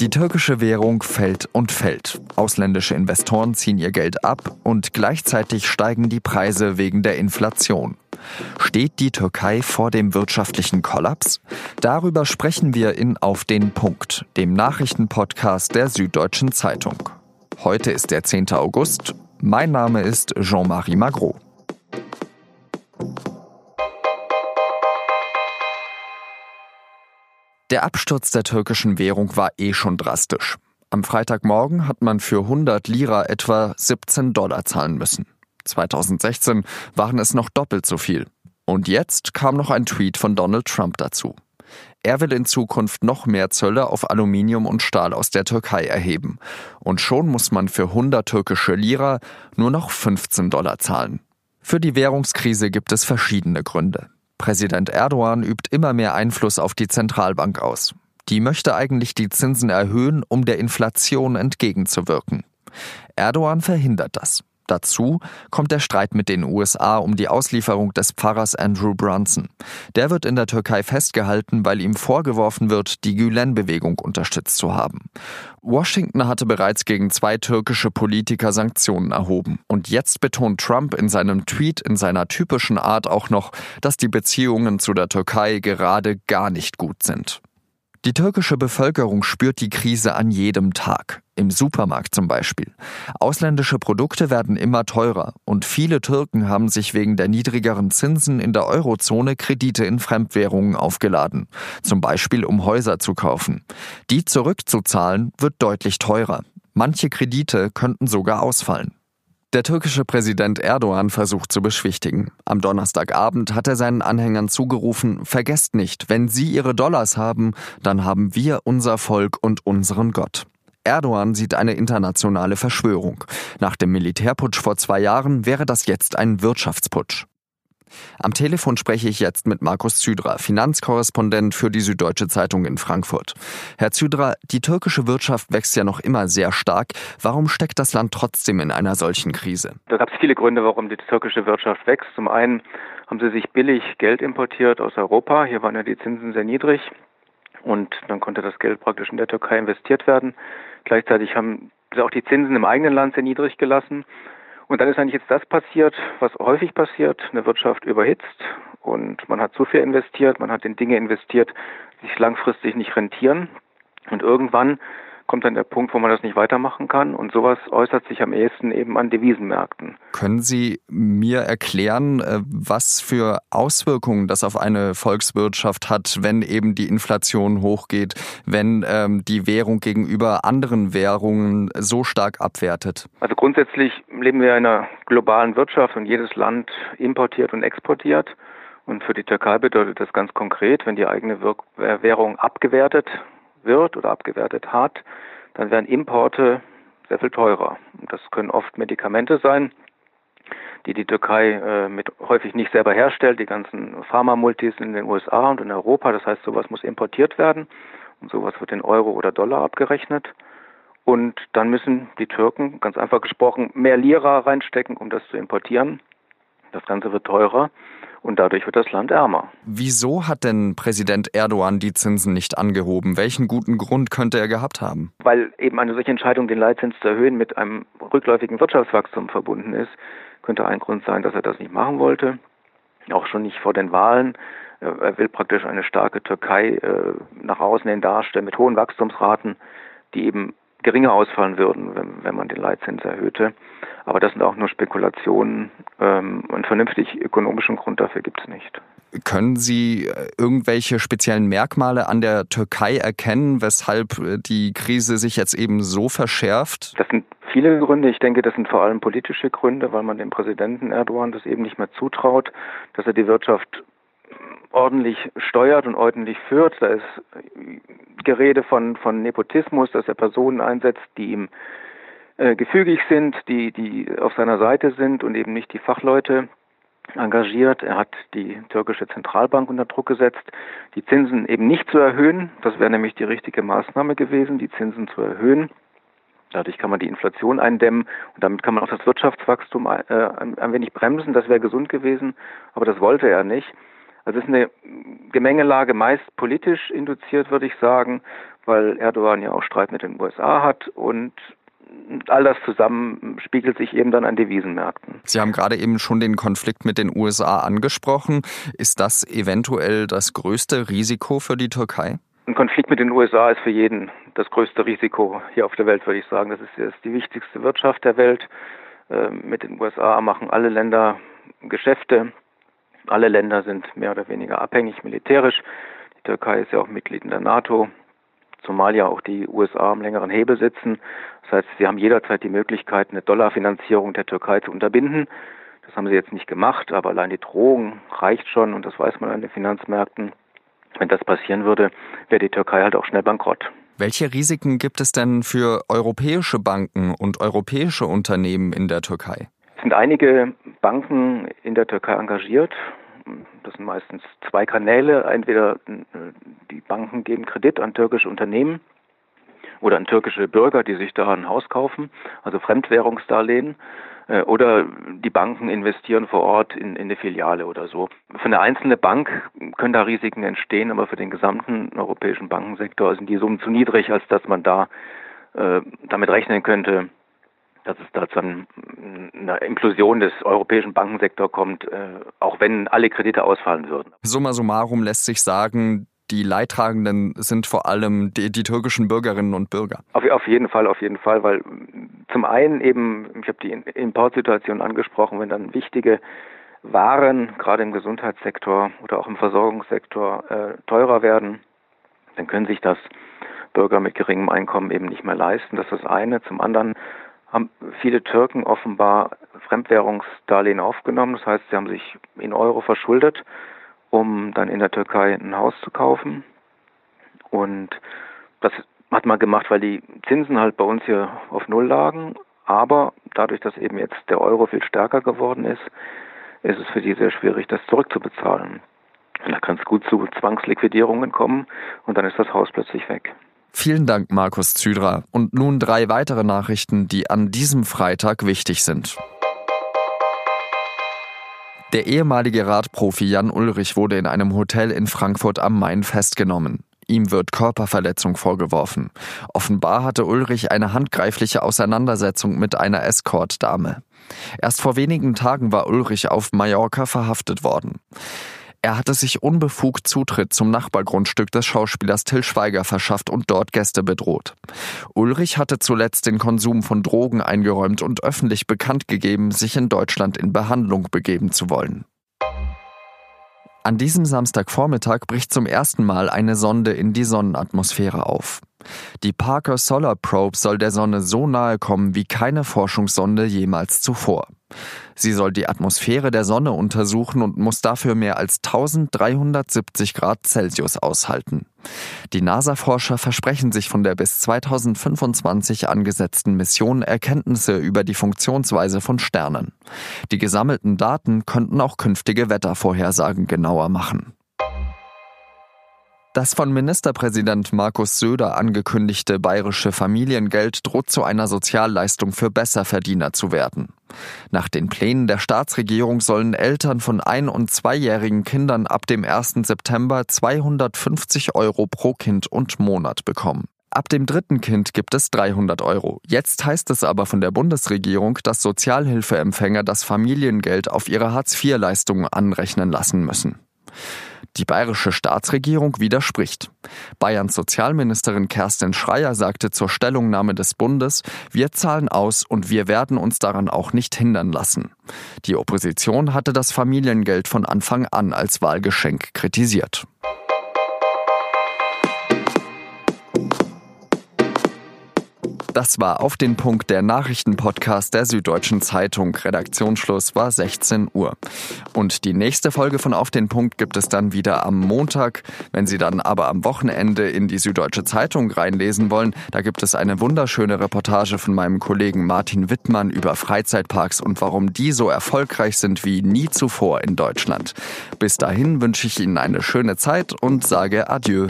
Die türkische Währung fällt und fällt. Ausländische Investoren ziehen ihr Geld ab und gleichzeitig steigen die Preise wegen der Inflation. Steht die Türkei vor dem wirtschaftlichen Kollaps? Darüber sprechen wir in Auf den Punkt, dem Nachrichtenpodcast der Süddeutschen Zeitung. Heute ist der 10. August. Mein Name ist Jean-Marie Magro. Der Absturz der türkischen Währung war eh schon drastisch. Am Freitagmorgen hat man für 100 Lira etwa 17 Dollar zahlen müssen. 2016 waren es noch doppelt so viel. Und jetzt kam noch ein Tweet von Donald Trump dazu. Er will in Zukunft noch mehr Zölle auf Aluminium und Stahl aus der Türkei erheben. Und schon muss man für 100 türkische Lira nur noch 15 Dollar zahlen. Für die Währungskrise gibt es verschiedene Gründe. Präsident Erdogan übt immer mehr Einfluss auf die Zentralbank aus. Die möchte eigentlich die Zinsen erhöhen, um der Inflation entgegenzuwirken. Erdogan verhindert das. Dazu kommt der Streit mit den USA um die Auslieferung des Pfarrers Andrew Brunson. Der wird in der Türkei festgehalten, weil ihm vorgeworfen wird, die Gülen-Bewegung unterstützt zu haben. Washington hatte bereits gegen zwei türkische Politiker Sanktionen erhoben. Und jetzt betont Trump in seinem Tweet in seiner typischen Art auch noch, dass die Beziehungen zu der Türkei gerade gar nicht gut sind. Die türkische Bevölkerung spürt die Krise an jedem Tag, im Supermarkt zum Beispiel. Ausländische Produkte werden immer teurer und viele Türken haben sich wegen der niedrigeren Zinsen in der Eurozone Kredite in Fremdwährungen aufgeladen, zum Beispiel um Häuser zu kaufen. Die zurückzuzahlen wird deutlich teurer. Manche Kredite könnten sogar ausfallen. Der türkische Präsident Erdogan versucht zu beschwichtigen. Am Donnerstagabend hat er seinen Anhängern zugerufen, vergesst nicht, wenn Sie Ihre Dollars haben, dann haben wir unser Volk und unseren Gott. Erdogan sieht eine internationale Verschwörung. Nach dem Militärputsch vor zwei Jahren wäre das jetzt ein Wirtschaftsputsch. Am Telefon spreche ich jetzt mit Markus Zydra, Finanzkorrespondent für die Süddeutsche Zeitung in Frankfurt. Herr Zydra, die türkische Wirtschaft wächst ja noch immer sehr stark. Warum steckt das Land trotzdem in einer solchen Krise? Da gab es viele Gründe, warum die türkische Wirtschaft wächst. Zum einen haben sie sich billig Geld importiert aus Europa. Hier waren ja die Zinsen sehr niedrig. Und dann konnte das Geld praktisch in der Türkei investiert werden. Gleichzeitig haben sie auch die Zinsen im eigenen Land sehr niedrig gelassen. Und dann ist eigentlich jetzt das passiert, was häufig passiert. Eine Wirtschaft überhitzt und man hat zu viel investiert, man hat in Dinge investiert, die sich langfristig nicht rentieren. Und irgendwann kommt dann der Punkt, wo man das nicht weitermachen kann. Und sowas äußert sich am ehesten eben an Devisenmärkten. Können Sie mir erklären, äh, was für Auswirkungen das auf eine Volkswirtschaft hat, wenn eben die Inflation hochgeht, wenn ähm, die Währung gegenüber anderen Währungen so stark abwertet? Also grundsätzlich leben wir in einer globalen Wirtschaft und jedes Land importiert und exportiert. Und für die Türkei bedeutet das ganz konkret, wenn die eigene Währung abgewertet wird oder abgewertet hat, dann werden Importe sehr viel teurer. Das können oft Medikamente sein, die die Türkei äh, mit häufig nicht selber herstellt. Die ganzen Pharmamultis in den USA und in Europa. Das heißt, sowas muss importiert werden und sowas wird in Euro oder Dollar abgerechnet. Und dann müssen die Türken, ganz einfach gesprochen, mehr Lira reinstecken, um das zu importieren. Das Ganze wird teurer und dadurch wird das Land ärmer. Wieso hat denn Präsident Erdogan die Zinsen nicht angehoben? Welchen guten Grund könnte er gehabt haben? Weil eben eine solche Entscheidung, den Leitzins zu erhöhen, mit einem rückläufigen Wirtschaftswachstum verbunden ist, könnte ein Grund sein, dass er das nicht machen wollte. Auch schon nicht vor den Wahlen. Er will praktisch eine starke Türkei äh, nach außen hin darstellen mit hohen Wachstumsraten, die eben geringer ausfallen würden, wenn, wenn man den Leitzins erhöhte. Aber das sind auch nur Spekulationen. Ähm, einen vernünftig ökonomischen Grund dafür gibt es nicht. Können Sie äh, irgendwelche speziellen Merkmale an der Türkei erkennen, weshalb äh, die Krise sich jetzt eben so verschärft? Das sind viele Gründe. Ich denke, das sind vor allem politische Gründe, weil man dem Präsidenten Erdogan das eben nicht mehr zutraut, dass er die Wirtschaft ordentlich steuert und ordentlich führt. Da ist Gerede von, von Nepotismus, dass er Personen einsetzt, die ihm äh, gefügig sind, die, die auf seiner Seite sind und eben nicht die Fachleute engagiert. Er hat die türkische Zentralbank unter Druck gesetzt, die Zinsen eben nicht zu erhöhen. Das wäre nämlich die richtige Maßnahme gewesen, die Zinsen zu erhöhen. Dadurch kann man die Inflation eindämmen und damit kann man auch das Wirtschaftswachstum äh, ein, ein wenig bremsen. Das wäre gesund gewesen, aber das wollte er nicht. Es ist eine Gemengelage meist politisch induziert, würde ich sagen, weil Erdogan ja auch Streit mit den USA hat und all das zusammen spiegelt sich eben dann an Devisenmärkten. Sie haben gerade eben schon den Konflikt mit den USA angesprochen. Ist das eventuell das größte Risiko für die Türkei? Ein Konflikt mit den USA ist für jeden das größte Risiko hier auf der Welt, würde ich sagen. Das ist, die wichtigste Wirtschaft der Welt. Ähm, mit den USA machen alle Länder Geschäfte. Alle Länder sind mehr oder weniger abhängig militärisch. Die Türkei ist ja auch Mitglied in der NATO, zumal ja auch die USA am längeren Hebel sitzen. Das heißt, sie haben jederzeit die Möglichkeit, eine Dollarfinanzierung der Türkei zu unterbinden. Das haben sie jetzt nicht gemacht, aber allein die Drohung reicht schon und das weiß man an den Finanzmärkten. Wenn das passieren würde, wäre die Türkei halt auch schnell bankrott. Welche Risiken gibt es denn für europäische Banken und europäische Unternehmen in der Türkei? Es sind einige Banken in der Türkei engagiert. Das sind meistens zwei Kanäle. Entweder äh, die Banken geben Kredit an türkische Unternehmen oder an türkische Bürger, die sich da ein Haus kaufen, also Fremdwährungsdarlehen. Äh, oder die Banken investieren vor Ort in, in eine Filiale oder so. Für eine einzelne Bank können da Risiken entstehen, aber für den gesamten europäischen Bankensektor sind die Summen zu niedrig, als dass man da äh, damit rechnen könnte, dass es da zu einer Inklusion des europäischen Bankensektors kommt, äh, auch wenn alle Kredite ausfallen würden. Summa summarum lässt sich sagen, die Leidtragenden sind vor allem die, die türkischen Bürgerinnen und Bürger. Auf, auf, jeden Fall, auf jeden Fall, weil zum einen eben, ich habe die Importsituation angesprochen, wenn dann wichtige Waren, gerade im Gesundheitssektor oder auch im Versorgungssektor, äh, teurer werden, dann können sich das Bürger mit geringem Einkommen eben nicht mehr leisten. Das ist das eine. Zum anderen haben viele Türken offenbar Fremdwährungsdarlehen aufgenommen. Das heißt, sie haben sich in Euro verschuldet um dann in der Türkei ein Haus zu kaufen. Und das hat man gemacht, weil die Zinsen halt bei uns hier auf Null lagen. Aber dadurch, dass eben jetzt der Euro viel stärker geworden ist, ist es für die sehr schwierig, das zurückzubezahlen. Und da kann es gut zu Zwangsliquidierungen kommen und dann ist das Haus plötzlich weg. Vielen Dank, Markus Zydra. Und nun drei weitere Nachrichten, die an diesem Freitag wichtig sind. Der ehemalige Radprofi Jan Ulrich wurde in einem Hotel in Frankfurt am Main festgenommen. Ihm wird Körperverletzung vorgeworfen. Offenbar hatte Ulrich eine handgreifliche Auseinandersetzung mit einer Escort-Dame. Erst vor wenigen Tagen war Ulrich auf Mallorca verhaftet worden. Er hatte sich unbefugt Zutritt zum Nachbargrundstück des Schauspielers Till Schweiger verschafft und dort Gäste bedroht. Ulrich hatte zuletzt den Konsum von Drogen eingeräumt und öffentlich bekannt gegeben, sich in Deutschland in Behandlung begeben zu wollen. An diesem Samstagvormittag bricht zum ersten Mal eine Sonde in die Sonnenatmosphäre auf. Die Parker Solar Probe soll der Sonne so nahe kommen wie keine Forschungssonde jemals zuvor. Sie soll die Atmosphäre der Sonne untersuchen und muss dafür mehr als 1370 Grad Celsius aushalten. Die NASA-Forscher versprechen sich von der bis 2025 angesetzten Mission Erkenntnisse über die Funktionsweise von Sternen. Die gesammelten Daten könnten auch künftige Wettervorhersagen genauer machen. Das von Ministerpräsident Markus Söder angekündigte bayerische Familiengeld droht zu einer Sozialleistung für Besserverdiener zu werden. Nach den Plänen der Staatsregierung sollen Eltern von ein- und zweijährigen Kindern ab dem 1. September 250 Euro pro Kind und Monat bekommen. Ab dem dritten Kind gibt es 300 Euro. Jetzt heißt es aber von der Bundesregierung, dass Sozialhilfeempfänger das Familiengeld auf ihre Hartz-IV-Leistungen anrechnen lassen müssen. Die bayerische Staatsregierung widerspricht. Bayerns Sozialministerin Kerstin Schreier sagte zur Stellungnahme des Bundes, wir zahlen aus und wir werden uns daran auch nicht hindern lassen. Die Opposition hatte das Familiengeld von Anfang an als Wahlgeschenk kritisiert. Das war auf den Punkt der Nachrichtenpodcast der Süddeutschen Zeitung. Redaktionsschluss war 16 Uhr. Und die nächste Folge von Auf den Punkt gibt es dann wieder am Montag. Wenn Sie dann aber am Wochenende in die Süddeutsche Zeitung reinlesen wollen, da gibt es eine wunderschöne Reportage von meinem Kollegen Martin Wittmann über Freizeitparks und warum die so erfolgreich sind wie nie zuvor in Deutschland. Bis dahin wünsche ich Ihnen eine schöne Zeit und sage Adieu.